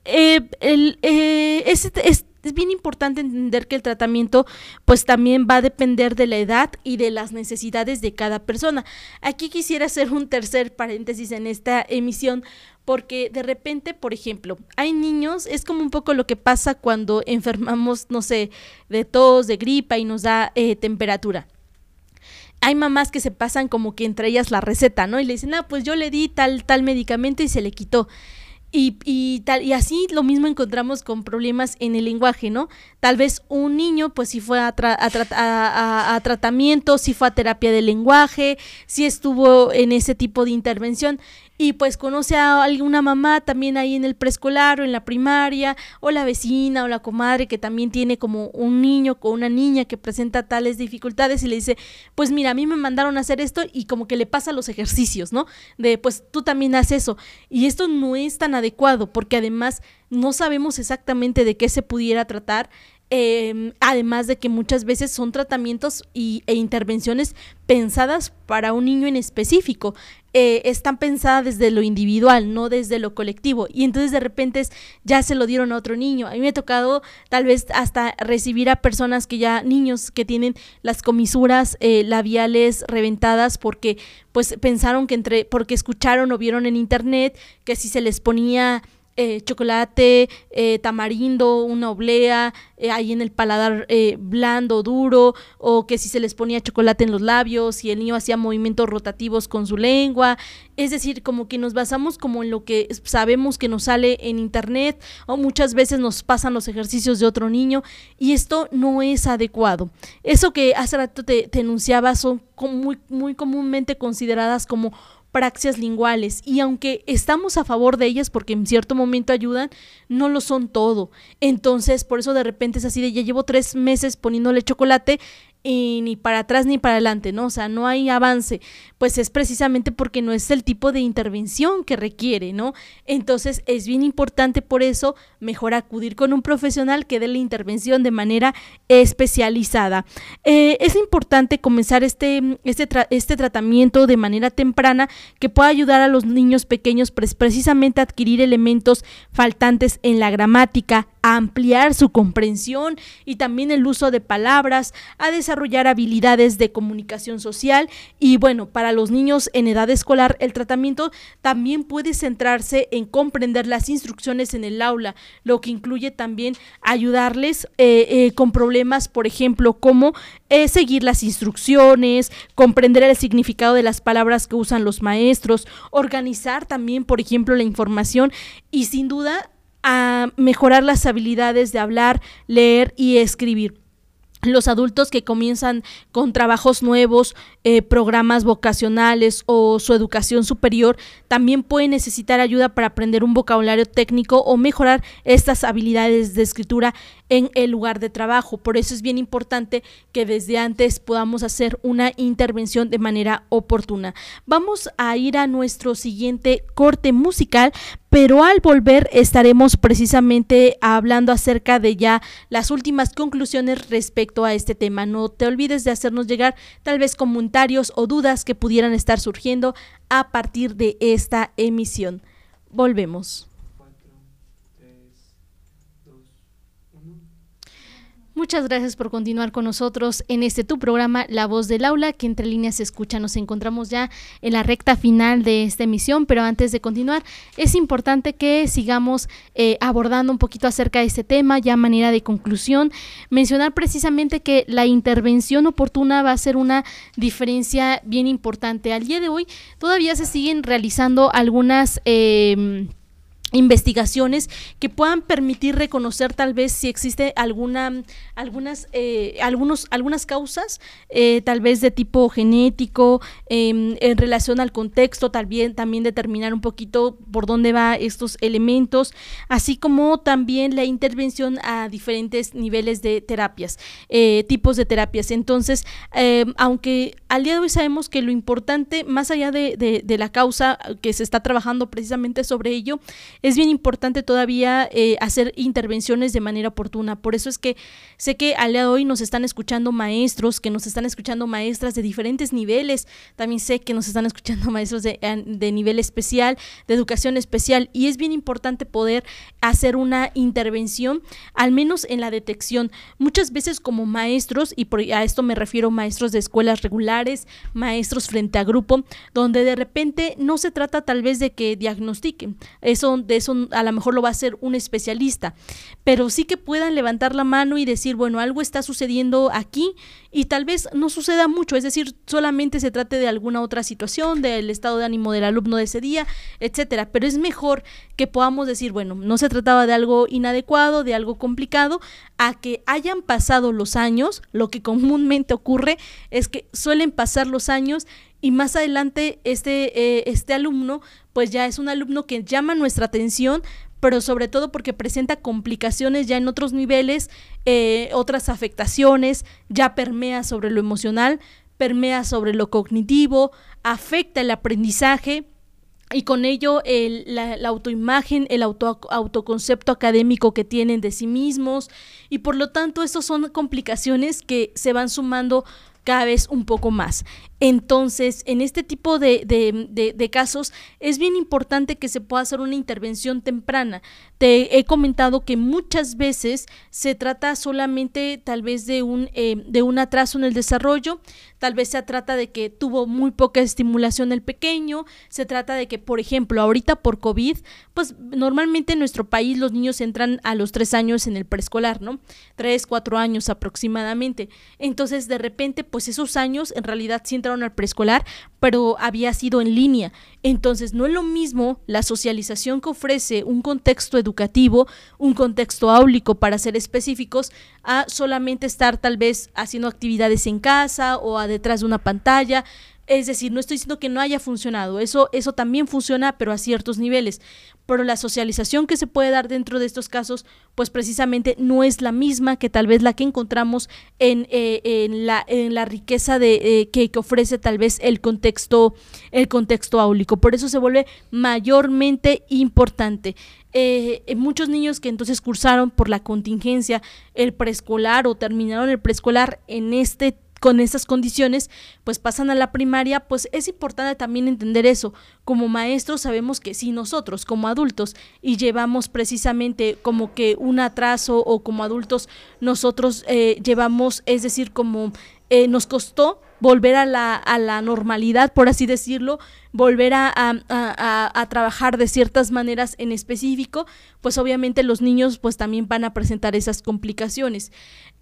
Eh, eh, es, es, bien importante entender que el tratamiento pues también va a depender de la edad y de las necesidades de cada persona. Aquí quisiera hacer un tercer paréntesis en esta emisión porque de repente, por ejemplo, hay niños, es como un poco lo que pasa cuando enfermamos, no sé, de tos, de gripa y nos da eh, temperatura hay mamás que se pasan como que entre ellas la receta, ¿no? Y le dicen, ah, pues yo le di tal, tal medicamento y se le quitó. Y, y, tal, y así lo mismo encontramos con problemas en el lenguaje, ¿no? Tal vez un niño, pues si fue a, a, a, tratamiento, si fue a terapia de lenguaje, si estuvo en ese tipo de intervención y pues conoce a alguna mamá también ahí en el preescolar o en la primaria o la vecina o la comadre que también tiene como un niño o una niña que presenta tales dificultades y le dice, pues mira, a mí me mandaron a hacer esto y como que le pasa los ejercicios, ¿no? De pues tú también haces eso. Y esto no es tan adecuado porque además no sabemos exactamente de qué se pudiera tratar Em, además de que muchas veces son tratamientos y, e intervenciones pensadas para un niño en específico. Eh, están pensadas desde lo individual, no desde lo colectivo. Y entonces de repente ya se lo dieron a otro niño. A mí me ha tocado tal vez hasta recibir a personas que ya, niños que tienen las comisuras eh, labiales reventadas porque pues pensaron que entre, porque escucharon o vieron en internet que si se les ponía eh, chocolate, eh, tamarindo, una oblea, eh, ahí en el paladar blando, duro, o que si se les ponía chocolate en los labios y el niño hacía movimientos rotativos con su lengua. Es decir, como que nos basamos como en lo que sabemos que nos sale en internet, o muchas veces nos pasan los ejercicios de otro niño, y esto no es adecuado. Eso que hace rato te, te enunciaba son muy, muy comúnmente consideradas como praxias linguales y aunque estamos a favor de ellas porque en cierto momento ayudan, no lo son todo. Entonces, por eso de repente es así de ya llevo tres meses poniéndole chocolate y ni para atrás ni para adelante, ¿no? O sea, no hay avance, pues es precisamente porque no es el tipo de intervención que requiere, ¿no? Entonces es bien importante por eso mejor acudir con un profesional que dé la intervención de manera especializada. Eh, es importante comenzar este, este, este tratamiento de manera temprana que pueda ayudar a los niños pequeños precisamente a adquirir elementos faltantes en la gramática, a ampliar su comprensión y también el uso de palabras, a desarrollar habilidades de comunicación social. Y bueno, para los niños en edad escolar el tratamiento también puede centrarse en comprender las instrucciones en el aula, lo que incluye también ayudarles eh, eh, con problemas, por ejemplo, como eh, seguir las instrucciones, comprender el significado de las palabras que usan los maestros, organizar también, por ejemplo, la información. Y sin duda a mejorar las habilidades de hablar, leer y escribir. Los adultos que comienzan con trabajos nuevos, eh, programas vocacionales o su educación superior, también pueden necesitar ayuda para aprender un vocabulario técnico o mejorar estas habilidades de escritura en el lugar de trabajo. Por eso es bien importante que desde antes podamos hacer una intervención de manera oportuna. Vamos a ir a nuestro siguiente corte musical, pero al volver estaremos precisamente hablando acerca de ya las últimas conclusiones respecto a este tema. No te olvides de hacernos llegar tal vez comentarios o dudas que pudieran estar surgiendo a partir de esta emisión. Volvemos. Muchas gracias por continuar con nosotros en este tu programa La Voz del Aula, que entre líneas se escucha. Nos encontramos ya en la recta final de esta emisión, pero antes de continuar, es importante que sigamos eh, abordando un poquito acerca de este tema, ya manera de conclusión. Mencionar precisamente que la intervención oportuna va a ser una diferencia bien importante. Al día de hoy todavía se siguen realizando algunas... Eh, investigaciones que puedan permitir reconocer tal vez si existe alguna algunas eh, algunos algunas causas eh, tal vez de tipo genético em, en relación al contexto también también determinar un poquito por dónde va estos elementos así como también la intervención a diferentes niveles de terapias eh, tipos de terapias. Entonces em, aunque al día de hoy sabemos que lo importante más allá de, de la causa que se está trabajando precisamente sobre ello es bien importante todavía eh, hacer intervenciones de manera oportuna. Por eso es que sé que al día de hoy nos están escuchando maestros, que nos están escuchando maestras de diferentes niveles. También sé que nos están escuchando maestros de, de nivel especial, de educación especial. Y es bien importante poder hacer una intervención, al menos en la detección. Muchas veces como maestros, y por, a esto me refiero maestros de escuelas regulares, maestros frente a grupo, donde de repente no se trata tal vez de que diagnostiquen. Eso, de eso a lo mejor lo va a hacer un especialista, pero sí que puedan levantar la mano y decir, bueno, algo está sucediendo aquí y tal vez no suceda mucho, es decir, solamente se trate de alguna otra situación, del estado de ánimo del alumno de ese día, etcétera, pero es mejor que podamos decir, bueno, no se trataba de algo inadecuado, de algo complicado, a que hayan pasado los años, lo que comúnmente ocurre es que suelen pasar los años y más adelante este, eh, este alumno pues ya es un alumno que llama nuestra atención, pero sobre todo porque presenta complicaciones ya en otros niveles, eh, otras afectaciones, ya permea sobre lo emocional, permea sobre lo cognitivo, afecta el aprendizaje y con ello el, la, autoimagen, el auto, autoconcepto académico que tienen de sí mismos y por lo tanto estas son complicaciones que se van sumando cada vez un poco más. Entonces, en este tipo de, de, casos es bien importante que se pueda hacer una intervención temprana. Te he comentado que muchas veces se trata solamente tal vez de un, eh, de un atraso en el desarrollo, tal vez se trata de que tuvo muy poca estimulación el pequeño, se trata de que, por ejemplo, ahorita por COVID, pues normalmente en nuestro país los niños entran a los tres años en el preescolar, ¿no? Tres, cuatro años aproximadamente. Entonces, de repente, pues esos años en realidad sí entran al preescolar, pero había sido en línea. Entonces, no es lo mismo la socialización que ofrece un contexto educativo, un contexto áulico para ser específicos, a solamente estar tal vez haciendo actividades en casa o a detrás de una pantalla. Es decir, no estoy diciendo que no haya funcionado, eso, eso también funciona, pero a ciertos niveles. Pero la socialización que se puede dar dentro de estos casos, pues precisamente no es la misma que tal vez la que encontramos en, eh, en, la, en la, riqueza de, eh, que, que, ofrece tal vez el contexto, el contexto áulico. Por eso se vuelve mayormente importante. Eh, muchos niños que entonces cursaron por la contingencia el preescolar o terminaron el preescolar en este con esas condiciones, pues pasan a la primaria, pues es importante también entender eso. Como maestros sabemos que si nosotros como adultos y llevamos precisamente como que un atraso o como adultos nosotros eh, llevamos, es decir, como eh, nos costó volver a la, a la normalidad, por así decirlo, volver a, a, trabajar de ciertas maneras en específico, pues obviamente los niños pues también van a presentar esas complicaciones.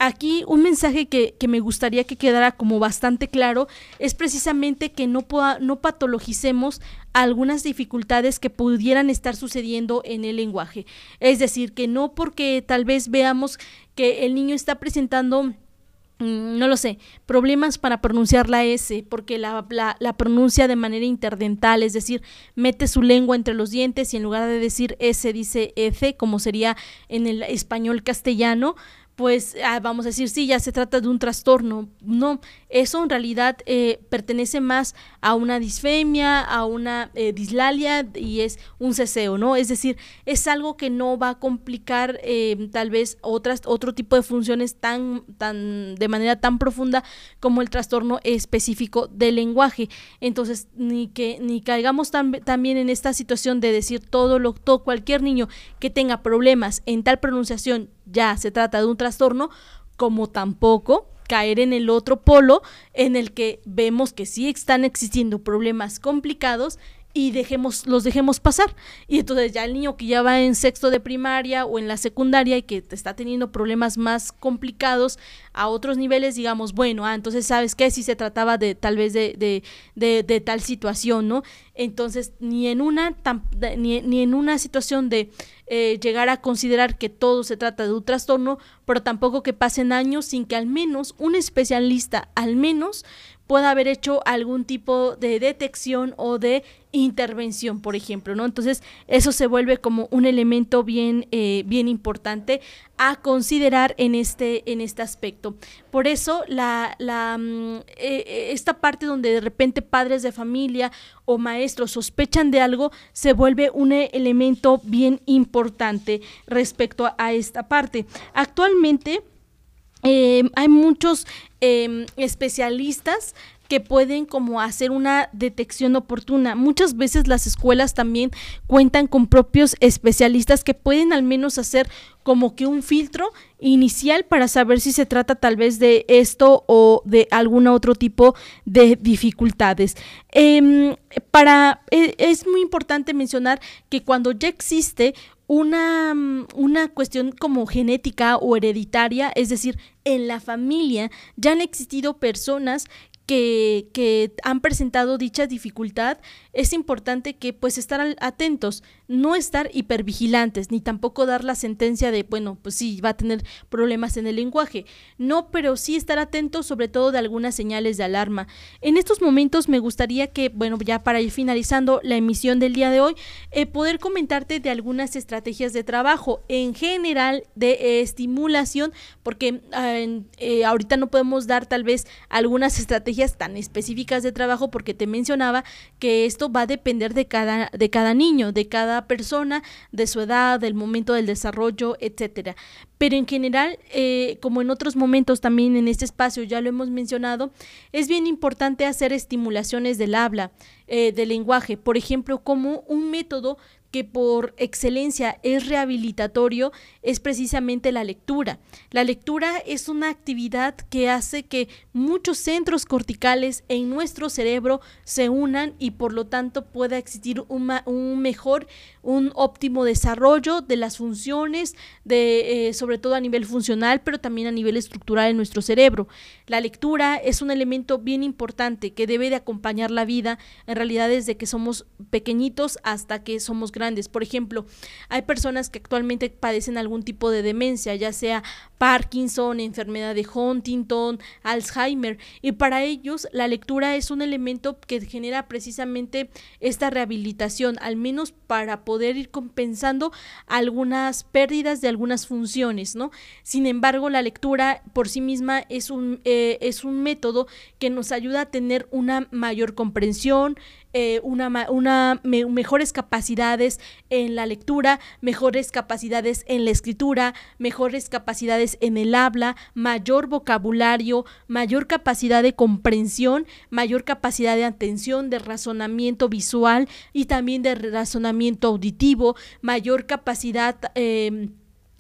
Aquí un mensaje que, que me gustaría que quedara como bastante claro es precisamente que no, pueda, no patologicemos algunas dificultades que pudieran estar sucediendo en el lenguaje. Es decir, que no porque tal vez veamos que el niño está presentando Mm, no lo sé, problemas para pronunciar la S, porque la, la, pronuncia de manera interdental, es decir, mete su lengua entre los dientes y en lugar de decir S dice F, como sería en el español castellano, pues ah, vamos a decir, sí, ya se trata de un trastorno. No, eso en realidad eh, pertenece más a una disfemia, a una eh, dislalia y es un ceseo, ¿no? Es decir, es algo que no va a complicar eh, tal vez otras, otro tipo de funciones tan, tan, de manera tan profunda como el trastorno específico del lenguaje. Entonces, ni que, ni caigamos también en esta situación de decir todo lo, todo, cualquier niño que tenga problemas en tal pronunciación ya se trata de un trastorno, como tampoco caer en el otro polo en el que vemos que sí están existiendo problemas complicados y dejemos, los dejemos pasar. Y entonces ya el niño que ya va en sexto de primaria o en la secundaria y que está teniendo problemas más complicados a otros niveles, digamos, bueno, ah, entonces sabes que si se trataba de tal vez de, de, de, tal situación, ¿no? Entonces, ni en una, ni, ni, en una situación de eh, llegar a considerar que todo se trata de un trastorno, pero tampoco que pasen años sin que al menos un especialista, al menos, pueda haber hecho algún tipo de detección o de intervención, por ejemplo, ¿no? Entonces, eso se vuelve como un elemento bien, eh, bien importante a considerar en este, en este aspecto. Por eso, la, la, mm, eh, esta parte donde de repente padres de familia o maestros sospechan de algo, se vuelve un elemento bien importante respecto a esta parte. Actualmente, eh, hay muchos em, especialistas que pueden como hacer una detección oportuna. Muchas veces las escuelas también cuentan con propios especialistas que pueden al menos hacer como que un filtro inicial para saber si se trata tal vez de esto o de algún otro tipo de dificultades. Em, para, e, es muy importante mencionar que cuando ya existe una, una cuestión como genética o hereditaria, es decir, en la familia ya han existido personas que, que, han presentado dicha dificultad, es importante que pues estar atentos, no estar hipervigilantes, ni tampoco dar la sentencia de, bueno, pues sí, va a tener problemas en el lenguaje. No, pero sí estar atentos sobre todo de algunas señales de alarma. En estos momentos me gustaría que, bueno, ya para ir finalizando la emisión del día de hoy, eh, poder comentarte de algunas estrategias de trabajo, en general de estimulación, porque eh, ahorita no podemos dar tal vez algunas estrategias tan específicas de trabajo porque te mencionaba que esto va a depender de cada, de cada niño, de cada persona, de su edad, del momento del desarrollo, etcétera. Pero en general, eh, como en otros momentos también en este espacio ya lo hemos mencionado, es bien importante hacer estimulaciones del habla, eh, del lenguaje, por ejemplo, como un método que por excelencia es rehabilitatorio es precisamente la lectura. La lectura es una actividad que hace que muchos centros corticales en nuestro cerebro se unan y por lo tanto pueda existir un, mejor, un óptimo desarrollo de las funciones, de, eh, sobre todo a nivel funcional, pero también a nivel estructural en nuestro cerebro. La lectura es un elemento bien importante que debe de acompañar la vida en realidad desde que somos pequeñitos hasta que somos grandes. Por ejemplo, hay personas que actualmente padecen algún tipo de demencia, ya sea Parkinson, enfermedad de Huntington, Alzheimer, y para ellos la lectura es un elemento que genera precisamente esta rehabilitación, al menos para poder ir compensando algunas pérdidas de algunas funciones, ¿no? Sin embargo, la lectura por sí misma es un, eh, es un método que nos ayuda a tener una mayor comprensión, eh, una, una mejores capacidades en la lectura, mejores capacidades en la escritura, mejores capacidades en el habla, mayor vocabulario, mayor capacidad de comprensión, mayor capacidad de atención, de razonamiento visual y también de razonamiento auditivo, mayor capacidad eh,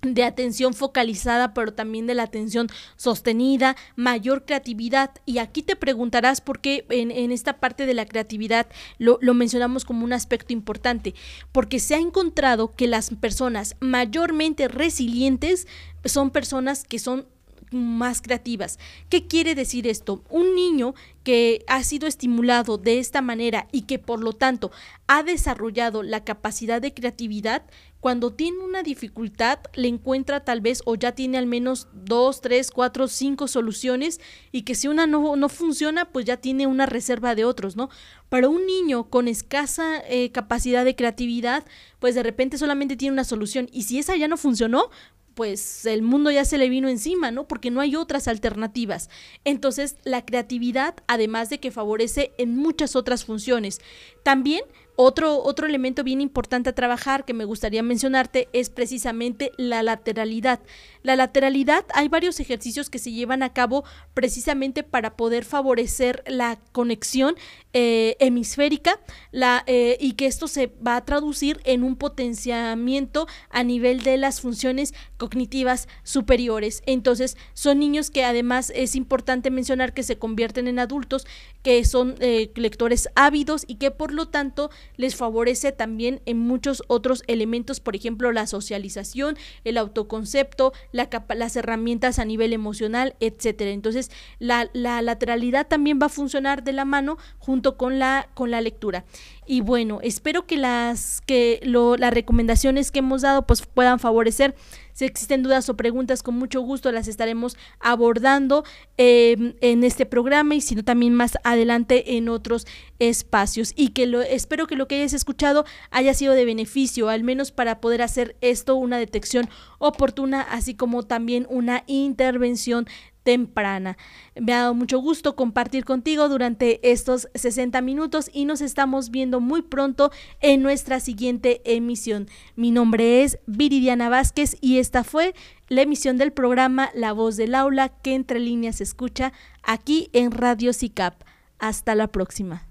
de atención focalizada, pero también de la atención sostenida, mayor creatividad. Y aquí te preguntarás por qué en, esta parte de la creatividad lo, mencionamos como un aspecto importante, porque se ha encontrado que las personas mayormente resilientes son personas que son más creativas. ¿Qué quiere decir esto? Un niño que ha sido estimulado de esta manera y que por lo tanto ha desarrollado la capacidad de creatividad cuando tiene una dificultad le encuentra tal vez o ya tiene al menos dos, tres, cuatro, cinco soluciones y que si una no, no funciona pues ya tiene una reserva de otros, ¿no? Para un niño con escasa eh, capacidad de creatividad pues de repente solamente tiene una solución y si esa ya no funcionó pues el mundo ya se le vino encima, ¿no? Porque no hay otras alternativas. Entonces, la creatividad, además de que favorece en muchas otras funciones, también otro, otro elemento bien importante a trabajar que me gustaría mencionarte es precisamente la lateralidad. La lateralidad, hay varios ejercicios que se llevan a cabo precisamente para poder favorecer la conexión eh, hemisférica la, eh, y que esto se va a traducir en un potenciamiento a nivel de las funciones cognitivas superiores. Entonces, son niños que además es importante mencionar que se convierten en adultos, que son eh, lectores ávidos y que por lo tanto les favorece también en muchos otros elementos, por ejemplo, la socialización, el autoconcepto, la las herramientas a nivel emocional, etcétera. Entonces, la, la, lateralidad también va a funcionar de la mano junto con la, con la lectura. Y bueno, espero que las, que lo, las recomendaciones que hemos dado pues puedan favorecer si existen dudas o preguntas, con mucho gusto las estaremos abordando em, en este programa y sino también más adelante en otros espacios. Y que lo, espero que lo que hayas escuchado haya sido de beneficio, al menos para poder hacer esto una detección oportuna, así como también una intervención temprana. Me ha dado mucho gusto compartir contigo durante estos 60 minutos y nos estamos viendo muy pronto en nuestra siguiente emisión. Mi nombre es Viridiana Vázquez y esta fue la emisión del programa La Voz del Aula que entre líneas se escucha aquí en Radio CICAP. Hasta la próxima.